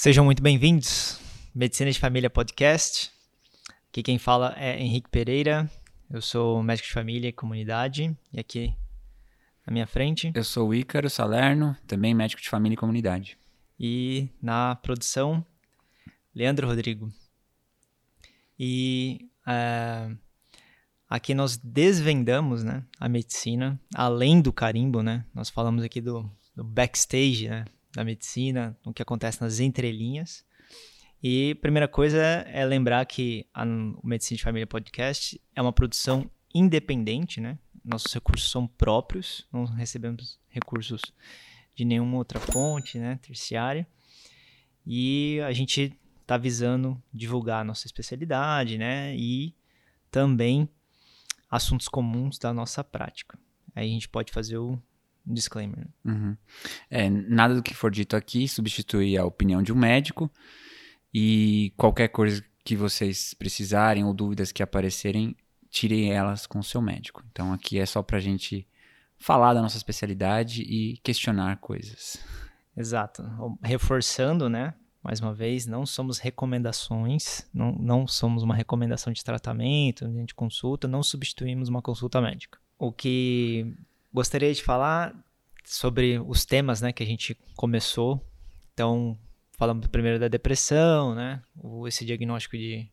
Sejam muito bem-vindos. Medicina de Família Podcast. Aqui quem fala é Henrique Pereira. Eu sou médico de família e comunidade. E aqui na minha frente. Eu sou o Ícaro Salerno, também médico de família e comunidade. E na produção, Leandro Rodrigo. E uh, aqui nós desvendamos né, a medicina, além do carimbo, né? Nós falamos aqui do, do backstage, né? Da medicina, o que acontece nas entrelinhas. E primeira coisa é lembrar que a, o Medicina de Família Podcast é uma produção independente, né? Nossos recursos são próprios, não recebemos recursos de nenhuma outra fonte, né, terciária. E a gente está visando divulgar a nossa especialidade, né, e também assuntos comuns da nossa prática. Aí a gente pode fazer o um disclaimer. Uhum. É, nada do que for dito aqui substitui a opinião de um médico e qualquer coisa que vocês precisarem ou dúvidas que aparecerem, tirem elas com o seu médico. Então aqui é só pra gente falar da nossa especialidade e questionar coisas. Exato. Reforçando, né? Mais uma vez, não somos recomendações, não, não somos uma recomendação de tratamento, de consulta, não substituímos uma consulta médica. O que gostaria de falar sobre os temas né, que a gente começou. Então, falamos primeiro da depressão, né? Esse diagnóstico de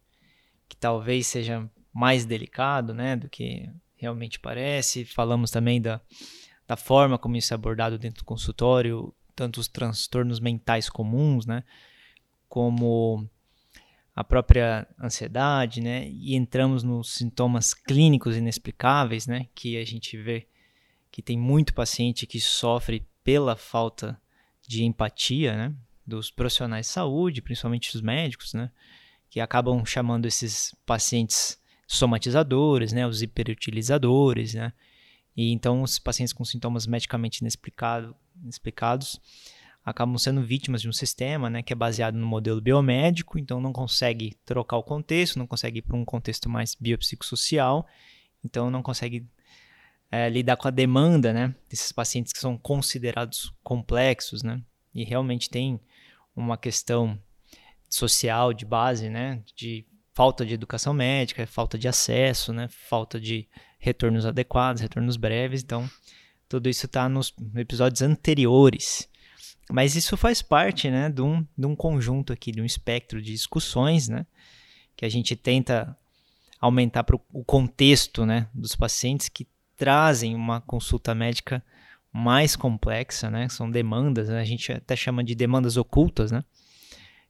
que talvez seja mais delicado, né, do que realmente parece. Falamos também da, da forma como isso é abordado dentro do consultório, tanto os transtornos mentais comuns, né, como a própria ansiedade, né, e entramos nos sintomas clínicos inexplicáveis, né, que a gente vê que tem muito paciente que sofre pela falta de empatia, né, dos profissionais de saúde, principalmente os médicos, né, que acabam chamando esses pacientes somatizadores, né, os hiperutilizadores, né, e então os pacientes com sintomas medicamente inexplicado, inexplicados acabam sendo vítimas de um sistema, né, que é baseado no modelo biomédico, então não consegue trocar o contexto, não consegue ir para um contexto mais biopsicossocial, então não consegue é, lidar com a demanda, né, desses pacientes que são considerados complexos, né, e realmente tem uma questão social de base, né, de falta de educação médica, falta de acesso, né, falta de retornos adequados, retornos breves, então tudo isso está nos episódios anteriores. Mas isso faz parte, né, de um, de um conjunto aqui, de um espectro de discussões, né, que a gente tenta aumentar para o contexto, né, dos pacientes que trazem uma consulta médica mais complexa, né? São demandas, né? a gente até chama de demandas ocultas, né?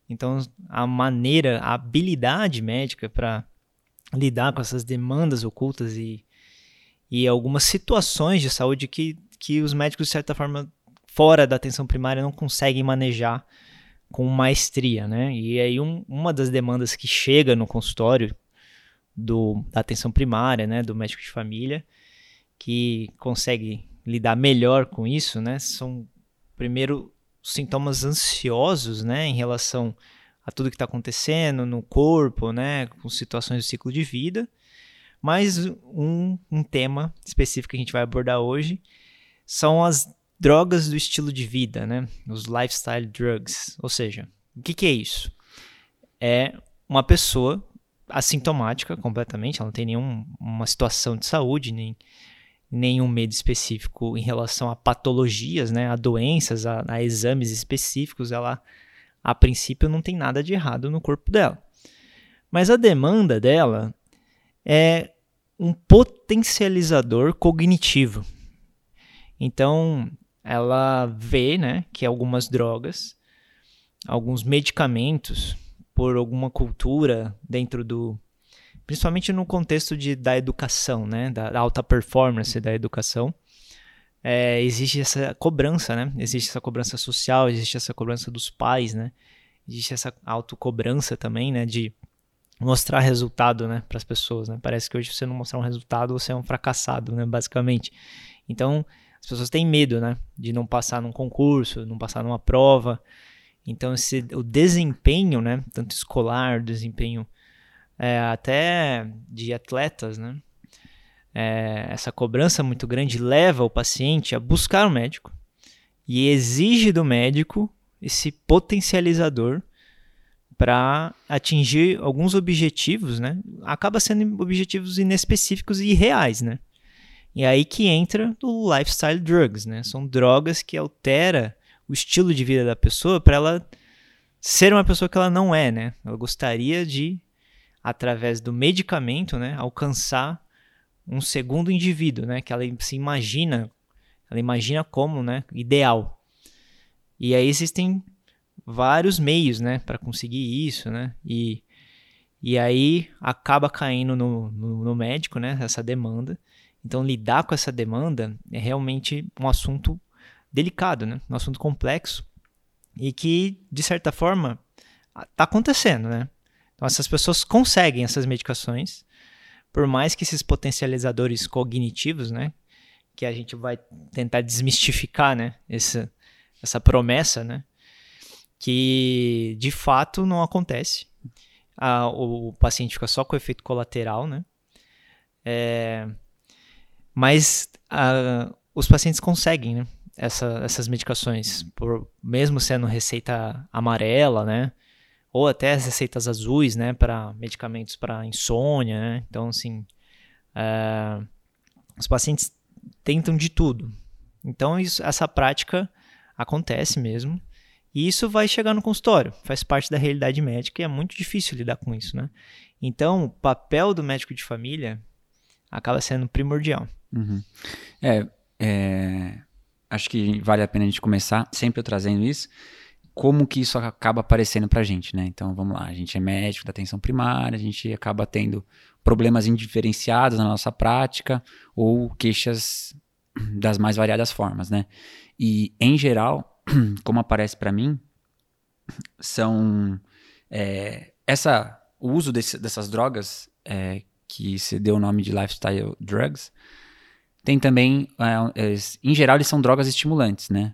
Então, a maneira, a habilidade médica para lidar com essas demandas ocultas e, e algumas situações de saúde que, que os médicos, de certa forma, fora da atenção primária, não conseguem manejar com maestria, né? E aí, um, uma das demandas que chega no consultório do, da atenção primária, né, do médico de família, que consegue lidar melhor com isso, né, são primeiro sintomas ansiosos, né, em relação a tudo que está acontecendo no corpo, né, com situações do ciclo de vida. Mas um, um tema específico que a gente vai abordar hoje são as drogas do estilo de vida, né, os lifestyle drugs. Ou seja, o que, que é isso? É uma pessoa assintomática completamente, ela não tem nenhuma situação de saúde, nem nenhum medo específico em relação a patologias, né, a doenças, a, a exames específicos, ela a princípio não tem nada de errado no corpo dela. Mas a demanda dela é um potencializador cognitivo. Então, ela vê né, que algumas drogas, alguns medicamentos, por alguma cultura dentro do, principalmente no contexto de, da educação, né, da, da alta performance da educação, é, existe essa cobrança, né? Existe essa cobrança social, existe essa cobrança dos pais, né? Existe essa autocobrança também, né? De mostrar resultado, né? Para as pessoas, né? Parece que hoje você não mostrar um resultado, você é um fracassado, né? Basicamente. Então, as pessoas têm medo, né? De não passar num concurso, não passar numa prova. Então, esse, o desempenho, né? Tanto escolar, desempenho é, até de atletas, né? É, essa cobrança muito grande leva o paciente a buscar o um médico e exige do médico esse potencializador para atingir alguns objetivos, né? Acaba sendo objetivos inespecíficos e irreais, né? E aí que entra o lifestyle drugs, né? São drogas que altera o estilo de vida da pessoa para ela ser uma pessoa que ela não é, né? Ela gostaria de, através do medicamento, né, alcançar um segundo indivíduo, né? Que ela se imagina, ela imagina como, né, ideal. E aí existem vários meios, né, para conseguir isso, né? E, e aí acaba caindo no, no, no, médico, né, essa demanda. Então lidar com essa demanda é realmente um assunto delicado, né? Um assunto complexo e que de certa forma está acontecendo, né? Então essas pessoas conseguem essas medicações, por mais que esses potencializadores cognitivos, né, que a gente vai tentar desmistificar, né, essa, essa promessa, né, que de fato não acontece. Ah, o, paciente fica só com efeito colateral, né? É, mas os pacientes conseguem, né? Essa, essas medicações, por, mesmo sendo receita amarela, né? Ou até as receitas azuis, né? Para medicamentos para insônia, né? Então, assim, é, os pacientes tentam de tudo. Então, isso, essa prática acontece mesmo. E isso vai chegar no consultório, faz parte da realidade médica e é muito difícil lidar com isso, né? Então, o papel do médico de família acaba sendo primordial. Uhum. É, é, acho que vale a pena a gente começar sempre eu trazendo isso, como que isso acaba aparecendo pra gente, né? Então, vamos lá, a gente é médico da atenção primária, a gente acaba tendo problemas indiferenciados na nossa prática ou queixas das mais variadas formas, né? E, em geral, como aparece para mim, são é, essa o uso desse, dessas drogas é, que se deu o nome de lifestyle drugs tem também é, é, em geral eles são drogas estimulantes, né?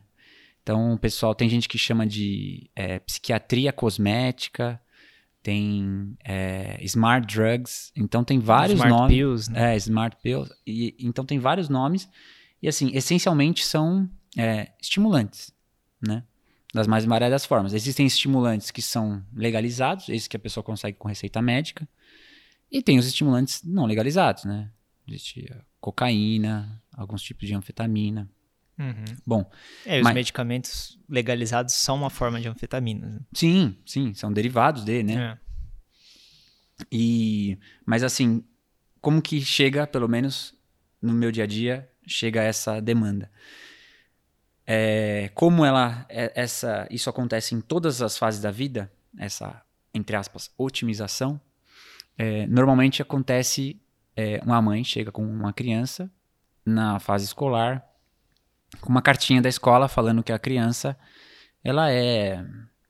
Então pessoal tem gente que chama de é, psiquiatria cosmética, tem é, smart drugs, então tem vários smart nomes. Pills, né? É, smart pills. E, então tem vários nomes e assim essencialmente são estimulantes né? Das mais variadas formas. Existem estimulantes que são legalizados, esses que a pessoa consegue com receita médica, e tem os estimulantes não legalizados, né? Existe cocaína, alguns tipos de anfetamina. Uhum. Bom, é, os mas... medicamentos legalizados são uma forma de anfetamina. Né? Sim, sim, são derivados de, né? É. E, mas assim, como que chega, pelo menos no meu dia a dia, chega essa demanda? É, como ela, é, essa, isso acontece em todas as fases da vida, essa, entre aspas, otimização, é, normalmente acontece é, uma mãe chega com uma criança na fase escolar com uma cartinha da escola falando que a criança ela é,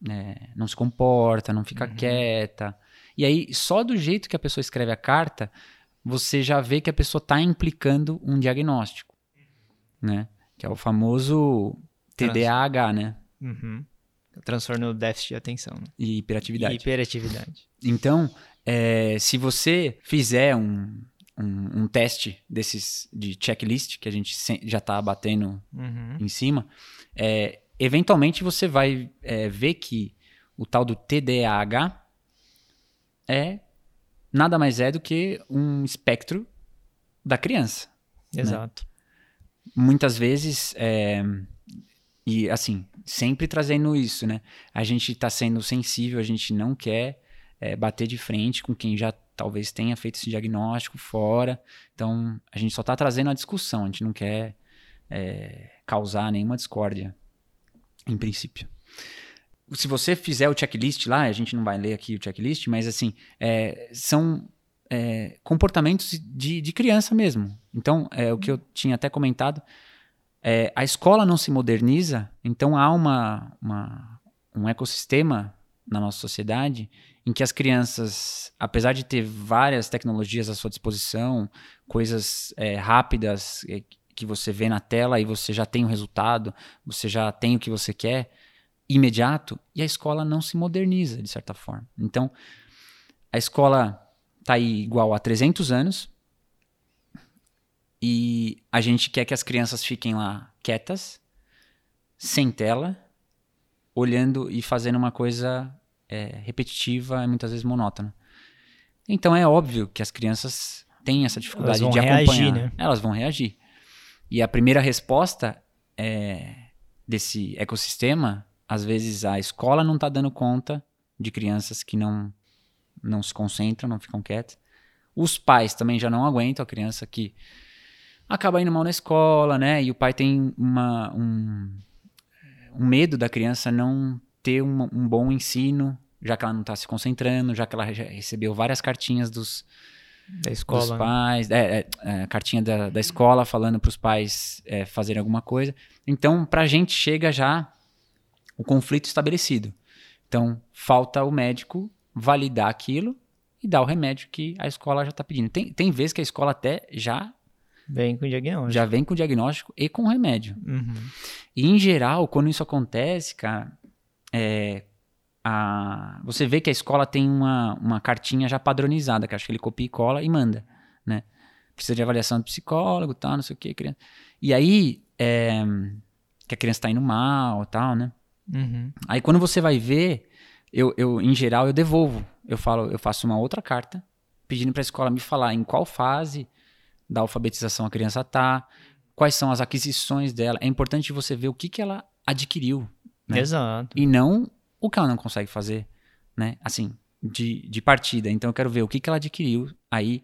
é não se comporta, não fica uhum. quieta. E aí, só do jeito que a pessoa escreve a carta, você já vê que a pessoa está implicando um diagnóstico, né? Que é o famoso TDAH, né? Uhum. Transtorno déficit de atenção. Né? E hiperatividade. E hiperatividade. Então, é, se você fizer um, um, um, teste desses de checklist, que a gente já está batendo uhum. em cima, é, eventualmente você vai é, ver que o tal do TDAH é nada mais é do que um espectro da criança. Né? Exato. Né? muitas vezes, é, e assim, sempre trazendo isso, né? A gente está sendo sensível, a gente não quer é, bater de frente com quem já talvez tenha feito esse diagnóstico fora. Então, a gente só está trazendo a discussão, a gente não quer é, causar nenhuma discórdia, em princípio. Se você fizer o checklist lá, a gente não vai ler aqui o checklist, mas assim, é, são é, comportamentos de, de, criança mesmo. Então, é o que eu tinha até comentado. É, a escola não se moderniza, então há uma, uma, um ecossistema na nossa sociedade em que as crianças, apesar de ter várias tecnologias à sua disposição, coisas é, rápidas é, que você vê na tela e você já tem o resultado, você já tem o que você quer, imediato, e a escola não se moderniza de certa forma. Então, a escola tá aí igual a 300 anos. E a gente quer que as crianças fiquem lá quietas, sem tela, olhando e fazendo uma coisa é, repetitiva e muitas vezes monótona. Então é óbvio que as crianças têm essa dificuldade de acompanhar. Reagir, né? Elas vão reagir. E a primeira resposta é, desse ecossistema, às vezes a escola não está dando conta de crianças que não, não se concentram, não ficam quietas. Os pais também já não aguentam a criança que acaba indo mal na escola, né? E o pai tem uma, um, um medo da criança não ter um, um bom ensino, já que ela não está se concentrando, já que ela recebeu várias cartinhas dos, da escola, dos né? pais, né? é, é, cartinha da, da escola falando para os pais é, fazerem alguma coisa. Então, para a gente chega já o conflito estabelecido. Então, falta o médico validar aquilo e dar o remédio que a escola já está pedindo. Tem, tem vezes que a escola até já vem com diagnóstico. Já vem com diagnóstico e com remédio. Uhum. E em geral, quando isso acontece, cara, é, a, você vê que a escola tem uma, uma cartinha já padronizada, que acho que ele copia e cola e manda, né? Precisa de avaliação do psicólogo, tal, não sei o que, criança. E aí, é, que a criança está indo mal, tal, né? Uhum. Aí quando você vai ver, eu, eu em geral eu devolvo, eu falo, eu faço uma outra carta pedindo para a escola me falar em qual fase da alfabetização a criança tá, quais são as aquisições dela. É importante você ver o que que ela adquiriu, né? Exato. E não o que ela não consegue fazer, né? Assim, de, de partida. Então eu quero ver o que, que ela adquiriu aí.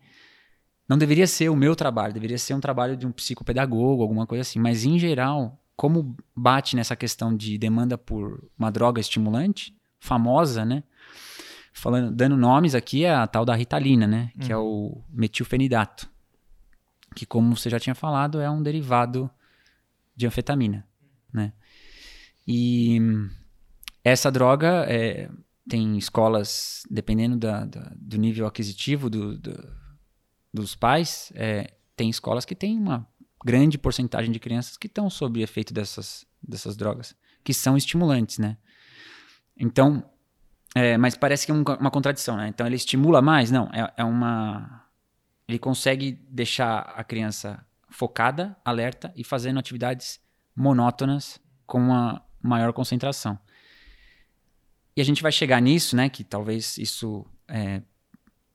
Não deveria ser o meu trabalho, deveria ser um trabalho de um psicopedagogo, alguma coisa assim. Mas em geral, como bate nessa questão de demanda por uma droga estimulante, famosa, né? Falando, dando nomes aqui, é a tal da Ritalina, né? Que é uhum. é o metilfenidato. Que, como você já tinha falado, é um derivado de anfetamina, né? E essa droga é, tem escolas, dependendo da, da, do nível aquisitivo do, do, dos pais, é, tem escolas que têm uma grande porcentagem de crianças que estão sob efeito dessas, dessas drogas, que são estimulantes, né? Então, é, mas parece que é um, uma contradição, né? Então ele estimula mais? Não, é, é uma. Ele consegue deixar a criança focada, alerta e fazendo atividades monótonas com uma maior concentração. E a gente vai chegar nisso, né? Que talvez isso é,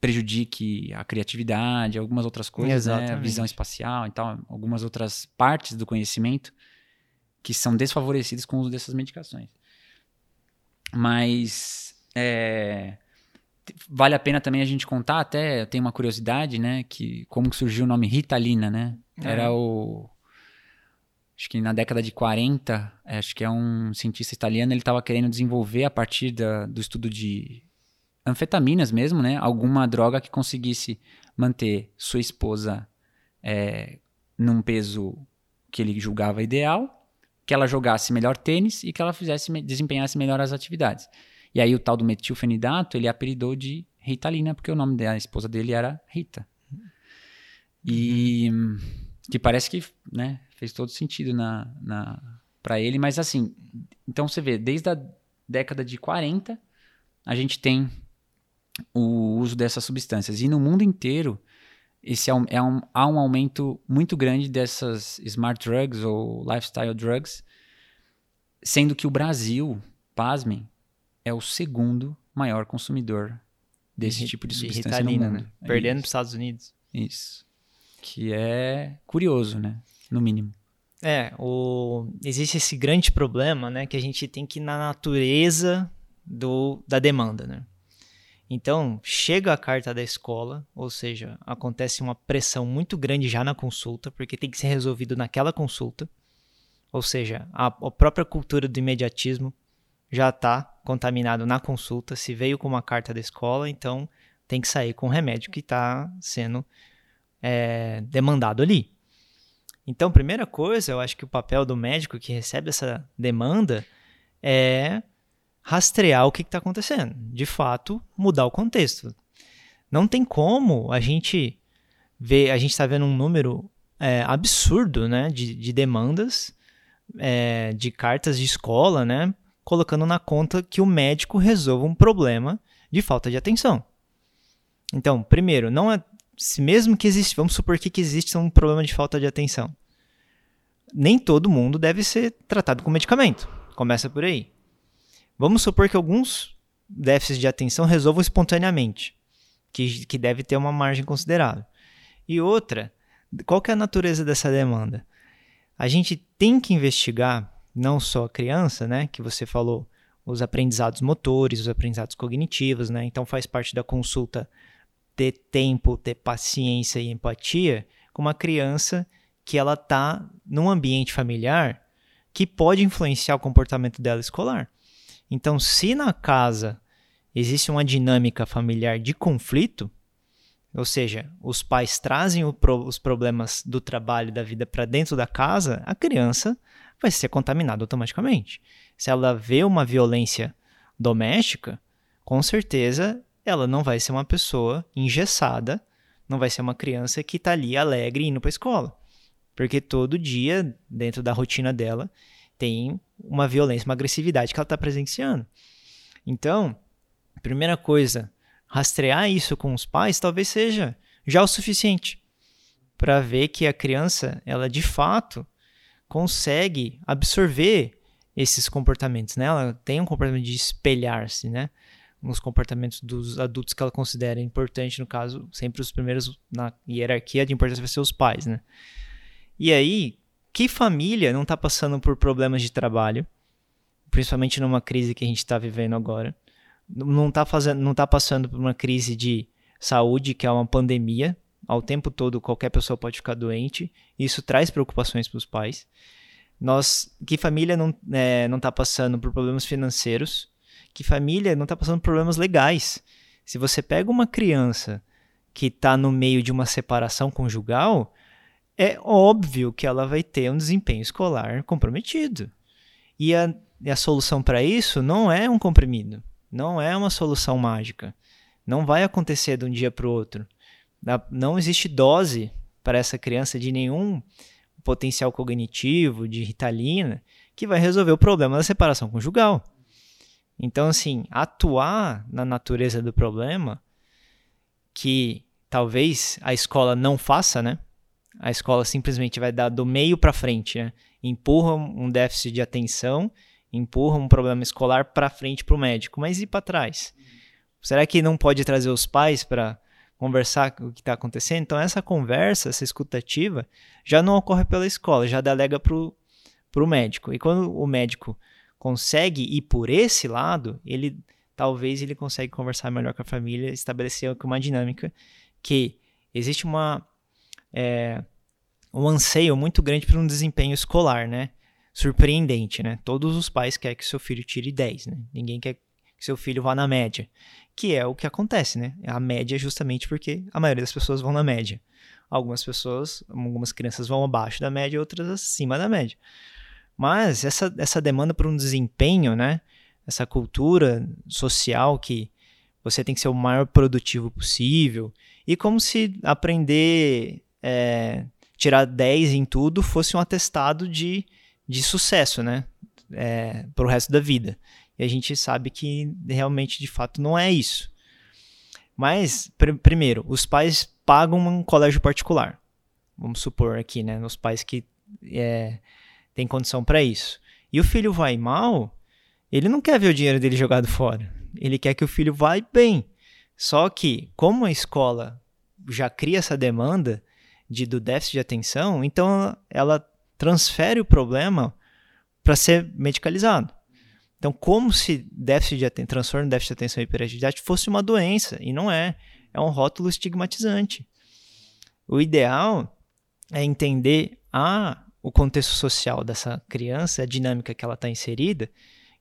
prejudique a criatividade, algumas outras coisas, né? A visão espacial e tal, algumas outras partes do conhecimento que são desfavorecidas com o uso dessas medicações. Mas é, vale a pena também a gente contar, até tem uma curiosidade, né? Que como que surgiu o nome Ritalina, né? É. Era o acho que na década de 40, é, acho que é um cientista italiano, ele estava querendo desenvolver a partir da, do estudo de anfetaminas mesmo, né? Alguma droga que conseguisse manter sua esposa é, num peso que ele julgava ideal, que ela jogasse melhor tênis e que ela fizesse desempenhasse melhor as atividades. E aí o tal do metilfenidato ele apelidou de Ritalina porque o nome da esposa dele era Rita. E. que parece que, né, fez todo sentido na, na para ele, mas assim, então você vê, desde a década de 40, a gente tem o uso dessas substâncias. E no mundo inteiro, esse é um, é um, há um aumento muito grande dessas smart drugs ou lifestyle drugs, sendo que o Brasil, pasmem, é o segundo maior consumidor desse de, tipo de substância de no mundo. Né? É Perdendo para os Estados Unidos. Isso. Que é curioso, né? no mínimo. É, o... existe esse grande problema, né, que a gente tem que ir na natureza do... da demanda, né? Então, chega a carta da escola, ou seja, acontece uma pressão muito grande já na consulta, porque tem que ser resolvido naquela consulta. Ou seja, a, a própria cultura do imediatismo já está contaminado na consulta. Se veio com uma carta da escola, então tem que sair com o remédio que está sendo é, demandado ali. Então, primeira coisa, eu acho que o papel do médico que recebe essa demanda é rastrear o que está acontecendo. De fato, mudar o contexto. Não tem como a gente ver, a gente está vendo um número é, absurdo né, de, de demandas, é, de cartas de escola, né, colocando na conta que o médico resolva um problema de falta de atenção. Então, primeiro, não é se mesmo que existe, vamos supor que, existe um problema de falta de atenção. Nem todo mundo deve ser tratado com medicamento. Começa por aí. Vamos supor que alguns déficits de atenção resolvam espontaneamente, que, que deve ter uma margem considerável. E outra, qual é a natureza dessa demanda? A gente tem que investigar não só a criança, né, que você falou, os aprendizados motores, os aprendizados cognitivos, né? Então faz parte da consulta ter tempo, ter paciência e empatia com uma criança que ela tá num ambiente familiar que pode influenciar o comportamento dela escolar. Então, se na casa existe uma dinâmica familiar de conflito, ou seja, os pais trazem os problemas do trabalho da vida para dentro da casa, a criança vai ser contaminada automaticamente. Se ela vê uma violência doméstica, com certeza ela não vai ser uma pessoa engessada, não vai ser uma criança que está ali alegre indo para a escola. Porque todo dia, dentro da rotina dela, tem uma violência, uma agressividade que ela está presenciando. Então, primeira coisa, rastrear isso com os pais talvez seja já o suficiente para ver que a criança, ela de fato consegue absorver esses comportamentos, né? Ela tem um comportamento de espelhar-se, né? Nos comportamentos dos adultos que ela considera importante, no caso, sempre os primeiros na hierarquia de importância vai ser os pais, né? E aí, que família não está passando por problemas de trabalho, principalmente numa crise que a gente está vivendo agora, não está fazendo, não tá passando por uma crise de saúde, que é uma pandemia, ao tempo todo qualquer pessoa pode ficar doente, isso traz preocupações para os pais. Nós, que família não é, não está passando por problemas financeiros, que família não está passando problemas legais. Se você pega uma criança que está no meio de uma separação conjugal, é óbvio que ela vai ter um desempenho escolar comprometido. E a, a solução para isso não é um comprimido, não é uma solução mágica. Não vai acontecer de um dia para o outro. Não existe dose para essa criança de nenhum potencial cognitivo, de ritalina, que vai resolver o problema da separação conjugal. Então, assim, atuar na natureza do problema, que talvez a escola não faça, né? A escola simplesmente vai dar do meio para frente, né? Empurra um déficit de atenção, empurra um problema escolar para frente para o médico, mas e para trás? Será que não pode trazer os pais para conversar o que está acontecendo? Então, essa conversa, essa escutativa, já não ocorre pela escola, já delega para o médico. E quando o médico consegue ir por esse lado, ele talvez ele consegue conversar melhor com a família, estabelecer uma dinâmica que existe uma é, um anseio muito grande por um desempenho escolar, né? Surpreendente, né? Todos os pais querem que seu filho tire 10, né? Ninguém quer que seu filho vá na média, que é o que acontece, né? A média é justamente porque a maioria das pessoas vão na média. Algumas pessoas, algumas crianças vão abaixo da média, outras acima da média. Mas essa, essa demanda por um desempenho, né? Essa cultura social que você tem que ser o maior produtivo possível. E como se aprender é, tirar 10 em tudo fosse um atestado de, de sucesso, né? É, para o resto da vida. E a gente sabe que realmente, de fato, não é isso. Mas, pr primeiro, os pais pagam um colégio particular. Vamos supor aqui, né? Os pais que é, têm condição para isso. E o filho vai mal, ele não quer ver o dinheiro dele jogado fora. Ele quer que o filho vá bem. Só que, como a escola já cria essa demanda, de, do déficit de atenção, então ela transfere o problema para ser medicalizado. Então, como se déficit de atenção, transtorno de déficit de atenção e hiperatividade fosse uma doença, e não é. É um rótulo estigmatizante. O ideal é entender a, o contexto social dessa criança, a dinâmica que ela está inserida,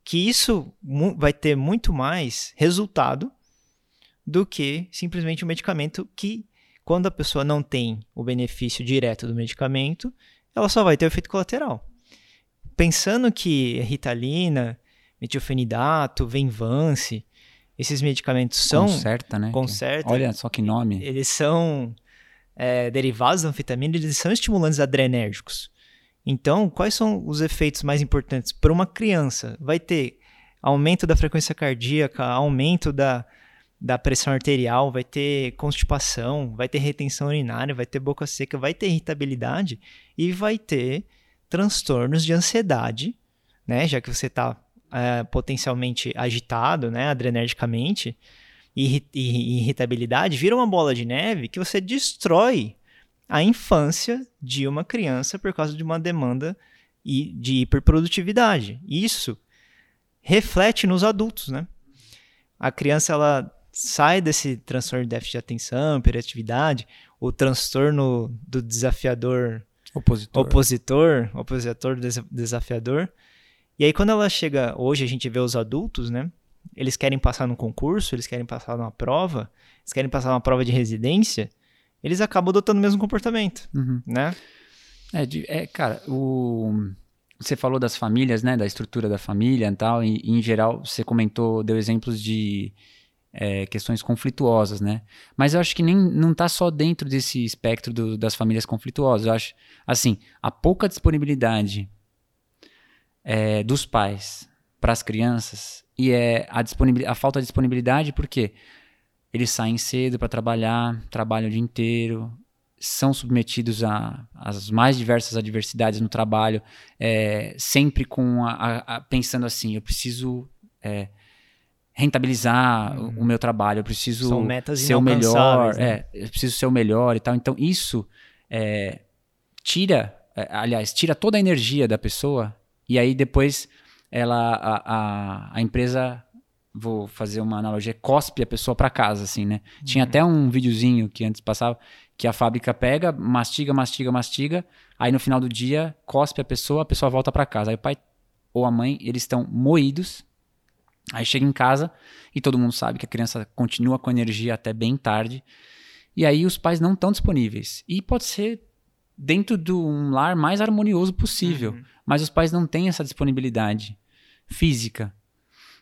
que isso vai ter muito mais resultado do que simplesmente um medicamento que quando a pessoa não tem o benefício direto do medicamento, ela só vai ter o efeito colateral. Pensando que Ritalina, metilfenidato, Venvance, esses medicamentos são... Concerta, né? Concerta. Olha só que nome. Eles são é, derivados da anfetamina, eles são estimulantes adrenérgicos. Então, quais são os efeitos mais importantes para uma criança? Vai ter aumento da frequência cardíaca, aumento da, da pressão arterial, vai ter constipação, vai ter retenção urinária, vai ter boca seca, vai ter irritabilidade e vai ter transtornos de ansiedade, né? Já que você está é, potencialmente agitado, né, adrenergicamente, e, e, irritabilidade, vira uma bola de neve que você destrói a infância de uma criança por causa de uma demanda de hiperprodutividade. Isso reflete nos adultos, né? A criança ela sai desse transtorno de déficit de atenção, hiperatividade, o transtorno do desafiador opositor, opositor, opositor desafiador. E aí quando ela chega, hoje a gente vê os adultos, né? Eles querem passar num concurso, eles querem passar numa prova, eles querem passar uma prova de residência, eles acabam adotando o mesmo comportamento, uhum. né? É, é, cara, o você falou das famílias, né, da estrutura da família e tal, e, e em geral você comentou, deu exemplos de é, questões conflituosas, né? Mas eu acho que nem não está só dentro desse espectro do, das famílias conflituosas. Eu acho, assim, a pouca disponibilidade é, dos pais para as crianças e é a, a falta de disponibilidade porque eles saem cedo para trabalhar, trabalham o dia inteiro, são submetidos às mais diversas adversidades no trabalho, é, sempre com a, a, pensando assim, eu preciso é, rentabilizar o, o, meu trabalho, eu preciso ser o melhor, né? é, eu preciso ser o melhor e tal. Então isso é, tira, é, aliás, tira toda a energia da pessoa e aí depois ela a, a, a empresa vou fazer uma analogia, cospe a pessoa para casa, assim, né? Uhum. Tinha até um videozinho que antes passava, que a fábrica pega, mastiga, mastiga, mastiga, aí no final do dia cospe a pessoa, a pessoa volta para casa. Aí o pai ou a mãe, eles estão moídos. Aí chega em casa e todo mundo sabe que a criança continua com energia até bem tarde. E aí os pais não estão disponíveis. E pode ser dentro de um lar mais harmonioso possível, uhum. mas os pais não têm essa disponibilidade física.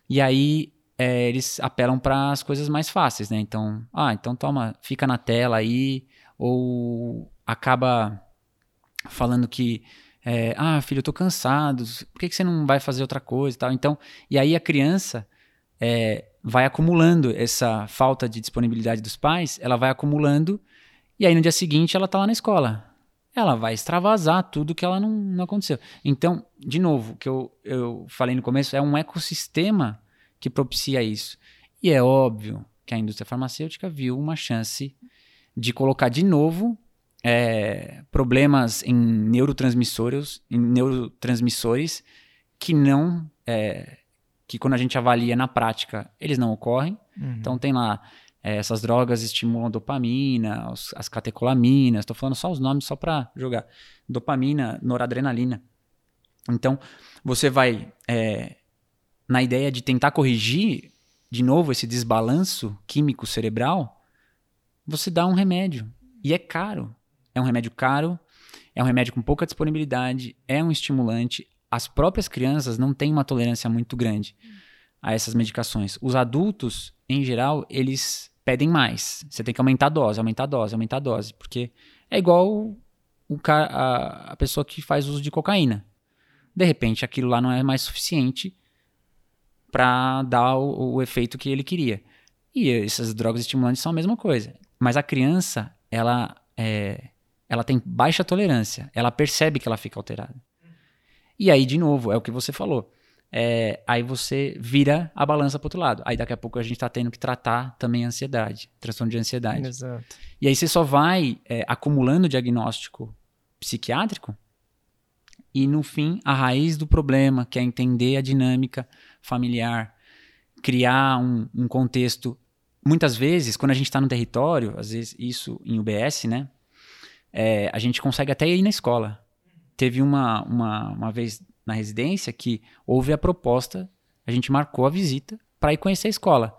E aí é, eles apelam para as coisas mais fáceis, né? Então, ah, então toma, fica na tela aí, ou acaba falando que é, ah, filho, eu tô cansado, por que, que você não vai fazer outra coisa e tal? Então, e aí a criança é, vai acumulando essa falta de disponibilidade dos pais, ela vai acumulando, e aí no dia seguinte ela tá lá na escola. Ela vai extravasar tudo que ela não, não aconteceu. Então, de novo, o que eu, eu falei no começo, é um ecossistema que propicia isso. E é óbvio que a indústria farmacêutica viu uma chance de colocar de novo é, problemas em neurotransmissores, em neurotransmissores que não, é, que quando a gente avalia na prática, eles não ocorrem. Uhum. Então tem lá é, essas drogas estimulam a dopamina, os, as catecolaminas, estou falando só os nomes só para jogar. Dopamina, noradrenalina. Então você vai é, na ideia de tentar corrigir de novo esse desbalanço químico cerebral você dá um remédio. E é caro. É um remédio caro, é um remédio com pouca disponibilidade, é um estimulante. As próprias crianças não têm uma tolerância muito grande a essas medicações. Os adultos, em geral, eles pedem mais. Você tem que aumentar a dose, aumentar a dose, aumentar a dose. Porque é igual o cara, a, a pessoa que faz uso de cocaína. De repente, aquilo lá não é mais suficiente para dar o, o efeito que ele queria. E essas drogas estimulantes são a mesma coisa. Mas a criança, ela, é, ela tem baixa tolerância. Ela percebe que ela fica alterada. E aí, de novo, é o que você falou. É, aí você vira a balança para outro lado. Aí daqui a pouco a gente está tendo que tratar também a ansiedade, transtorno de ansiedade. Exato. E aí você só vai é, acumulando diagnóstico psiquiátrico e no fim a raiz do problema, que é entender a dinâmica familiar, criar um, um contexto muitas vezes, quando a gente está no território, às vezes isso em UBS, né? É, a gente consegue até ir na escola. Teve uma, uma, uma vez na residência que houve a proposta, a gente marcou a visita para ir conhecer a escola.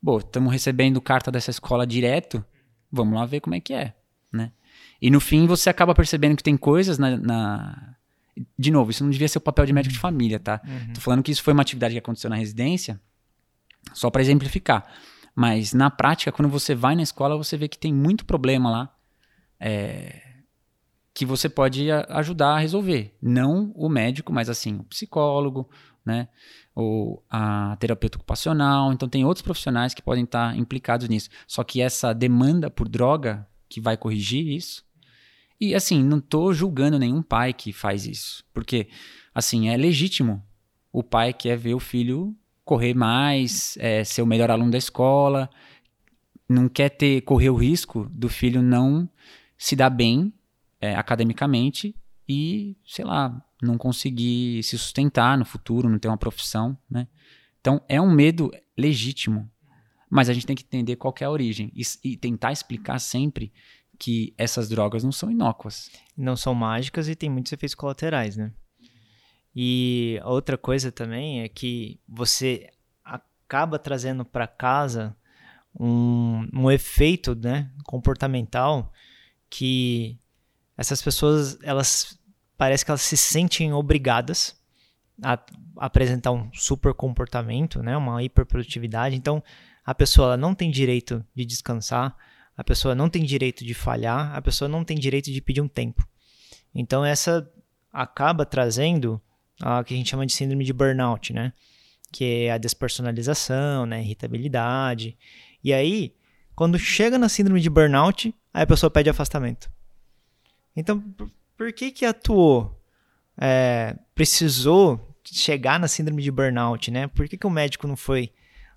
Bom, estamos recebendo carta dessa escola direto, vamos lá ver como é que é, né? E no fim você acaba percebendo que tem coisas na, na... De novo, isso não devia ser o papel de médico de família, tá? Uhum. Tô falando que isso foi uma atividade que aconteceu na residência, só para exemplificar. Mas na prática, quando você vai na escola, você vê que tem muito problema lá é, que você pode ajudar a resolver. Não o médico, mas assim, o psicólogo, né? Ou a terapeuta ocupacional. Então tem outros profissionais que podem estar implicados nisso. Só que essa demanda por droga que vai corrigir isso. E assim, não estou julgando nenhum pai que faz isso. Porque, assim, é legítimo o pai quer ver o filho correr mais, é, ser o melhor aluno da escola, não quer ter correr o risco do filho não se dar bem é, academicamente e, sei lá, não conseguir se sustentar no futuro, não ter uma profissão, né? Então é um medo legítimo, mas a gente tem que entender qual é a origem e, e tentar explicar sempre que essas drogas não são inócuas. Não são mágicas e tem muitos efeitos colaterais, né? E outra coisa também é que você acaba trazendo para casa um, um efeito né, comportamental que essas pessoas, elas parece que elas se sentem obrigadas a apresentar um super comportamento, né, uma hiperprodutividade. Então, a pessoa ela não tem direito de descansar, a pessoa não tem direito de falhar, a pessoa não tem direito de pedir um tempo. Então, essa acaba trazendo a que a gente chama de síndrome de burnout, né? Que é a despersonalização, né? Irritabilidade. E aí, quando chega na síndrome de burnout, aí a pessoa pede afastamento. Então, por que que atuou? É, precisou chegar na síndrome de burnout, né? Por que, que o médico não foi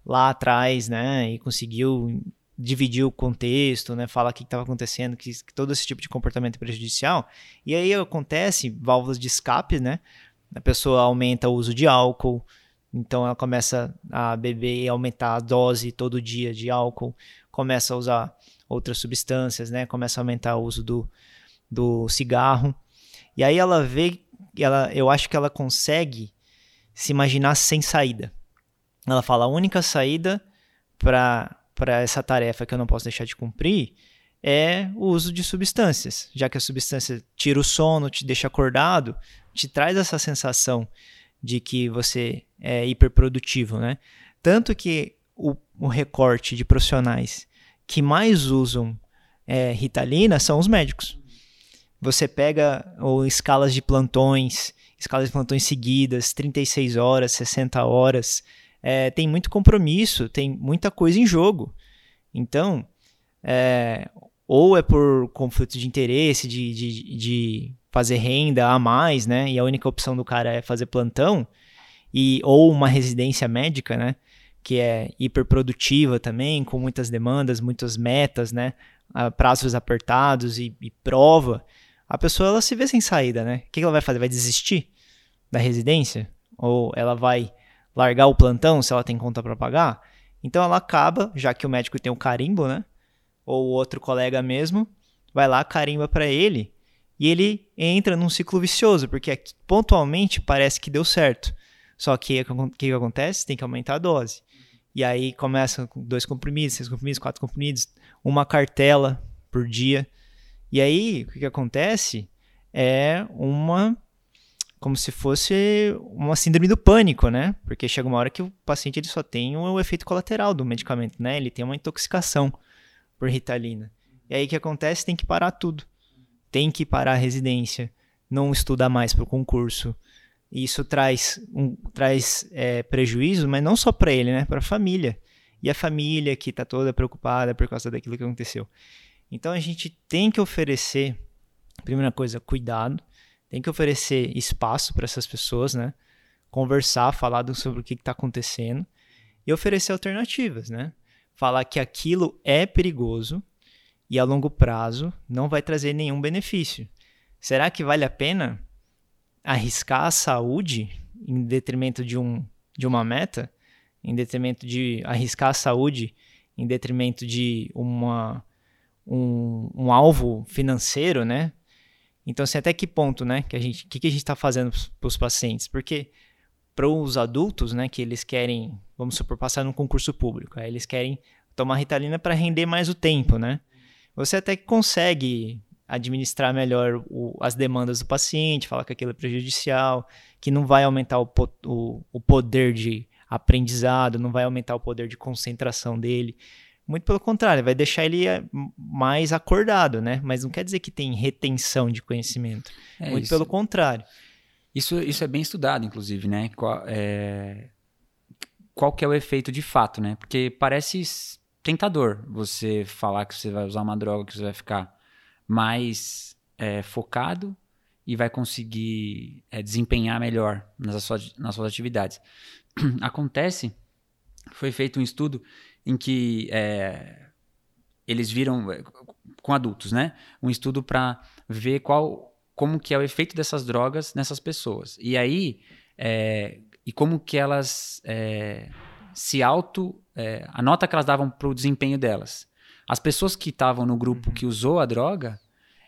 lá atrás, né? E conseguiu dividir o contexto, né? Falar o que estava acontecendo, que, que, todo esse tipo de comportamento é prejudicial. E aí acontece válvulas de escape, né? A pessoa aumenta o uso de álcool, então ela começa a beber e aumentar a dose todo dia de álcool, começa a usar outras substâncias, né? Começa a aumentar o uso do, do cigarro. E aí ela vê, ela, eu acho que ela consegue se imaginar sem saída. Ela fala: a única saída para essa tarefa que eu não posso deixar de cumprir é o uso de substâncias, já que a substância tira o sono, te deixa acordado, te traz essa sensação de que você é hiperprodutivo, né? Tanto que o, o recorte de profissionais que mais usam é, Ritalina são os médicos. Você pega ou escalas de plantões, escalas de plantões seguidas, 36 horas, 60 horas, é, tem muito compromisso, tem muita coisa em jogo. Então, é, ou é por conflito de interesse, de, de, de fazer renda a mais, né? E a única opção do cara é fazer plantão, e ou uma residência médica, né? Que é hiperprodutiva também, com muitas demandas, muitas metas, né? prazos apertados e, e, prova. A pessoa ela se vê sem saída, né? O que ela vai fazer? Vai desistir da residência? Ou ela vai largar o plantão se ela tem conta para pagar? Então ela acaba, já que o médico tem o carimbo, né? Ou outro colega mesmo, vai lá, carimba para ele e ele entra num ciclo vicioso, porque pontualmente parece que deu certo. Só que o que, que acontece? Tem que aumentar a dose. E aí começa com dois comprimidos, seis comprimidos, quatro comprimidos, uma cartela por dia. E aí o que, que acontece? É uma como se fosse uma síndrome do pânico, né? Porque chega uma hora que o paciente ele só tem o efeito colateral do medicamento, né? Ele tem uma intoxicação por ritalina. E aí o que acontece? Tem que parar tudo tem que parar a residência, não estuda mais para o concurso. Isso traz, um, traz é, prejuízo, mas não só para ele, né? Para a família. E a família que está toda preocupada por causa daquilo que aconteceu. Então a gente tem que oferecer, primeira coisa, cuidado, tem que oferecer espaço para essas pessoas, né? Conversar, falar sobre o que está acontecendo e oferecer alternativas, né? Falar que aquilo é perigoso, e a longo prazo não vai trazer nenhum benefício. Será que vale a pena arriscar a saúde em detrimento de, um, de uma meta? Em detrimento de arriscar a saúde em detrimento de uma, um, um alvo financeiro, né? Então, assim, até que ponto, né? Que a gente, que, que a gente está fazendo para os pacientes? Porque para os adultos, né, que eles querem, vamos supor, passar num concurso público, aí eles querem tomar ritalina para render mais o tempo, né? você até consegue administrar melhor o, as demandas do paciente, falar que aquilo é prejudicial, que não vai aumentar o, o, o poder de aprendizado, não vai aumentar o poder de concentração dele. Muito pelo contrário, vai deixar ele eh, mais acordado, né? Mas não quer dizer que tem retenção de conhecimento. É Muito isso. pelo contrário. Isso, isso é bem estudado, inclusive, né? Qual, é... Qual que é o efeito de fato, né? Porque parece tentador você falar que você vai usar uma droga que você vai ficar mais é, focado e vai conseguir é, desempenhar melhor nas suas, nas suas atividades. Acontece, foi feito um estudo em que é, eles viram é, com adultos, né? Um estudo para ver qual, como que é o efeito dessas drogas nessas pessoas. E aí, é, e como que elas é, se auto, é, a nota que elas davam para o desempenho delas. As pessoas que estavam no grupo que usou a droga,